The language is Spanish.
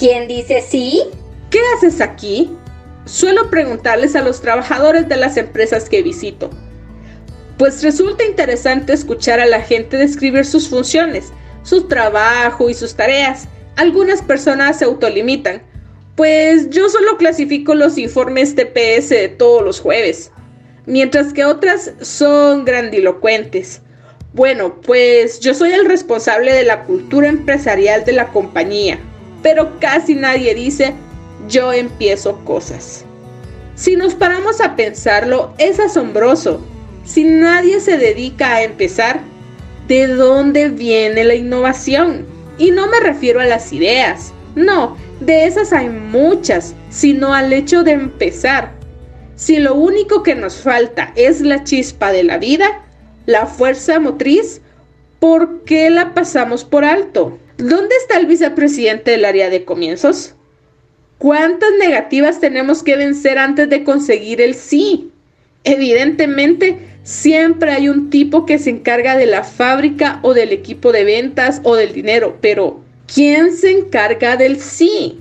¿Quién dice sí? ¿Qué haces aquí? Suelo preguntarles a los trabajadores de las empresas que visito. Pues resulta interesante escuchar a la gente describir sus funciones, su trabajo y sus tareas. Algunas personas se autolimitan, pues yo solo clasifico los informes TPS de todos los jueves, mientras que otras son grandilocuentes. Bueno, pues yo soy el responsable de la cultura empresarial de la compañía, pero casi nadie dice yo empiezo cosas. Si nos paramos a pensarlo, es asombroso. Si nadie se dedica a empezar, ¿de dónde viene la innovación? Y no me refiero a las ideas, no, de esas hay muchas, sino al hecho de empezar. Si lo único que nos falta es la chispa de la vida, la fuerza motriz, ¿por qué la pasamos por alto? ¿Dónde está el vicepresidente del área de comienzos? ¿Cuántas negativas tenemos que vencer antes de conseguir el sí? Evidentemente, siempre hay un tipo que se encarga de la fábrica o del equipo de ventas o del dinero, pero ¿quién se encarga del sí?